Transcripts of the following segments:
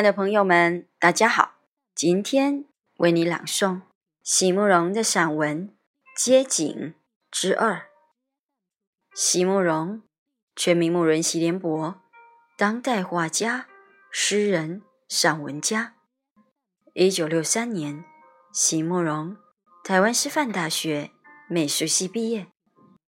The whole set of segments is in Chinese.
亲爱的朋友们，大家好，今天为你朗诵席慕容的散文《街景之二》。席慕容，全名慕人席联博，当代画家、诗人、散文家。一九六三年，席慕容台湾师范大学美术系毕业。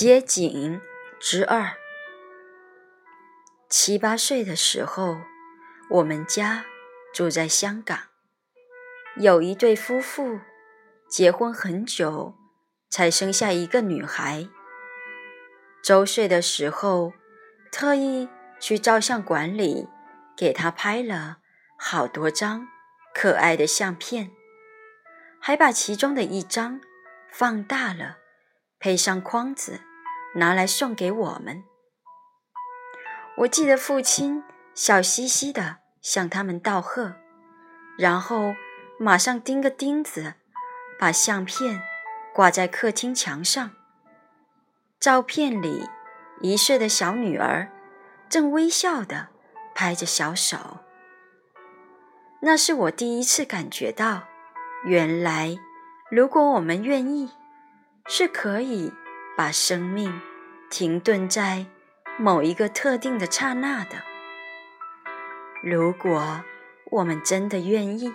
街景之二。七八岁的时候，我们家住在香港，有一对夫妇结婚很久，才生下一个女孩。周岁的时候，特意去照相馆里给她拍了好多张可爱的相片，还把其中的一张放大了，配上框子。拿来送给我们。我记得父亲笑嘻嘻的向他们道贺，然后马上钉个钉子，把相片挂在客厅墙上。照片里，一岁的小女儿正微笑的拍着小手。那是我第一次感觉到，原来如果我们愿意，是可以。把生命停顿在某一个特定的刹那的。如果我们真的愿意。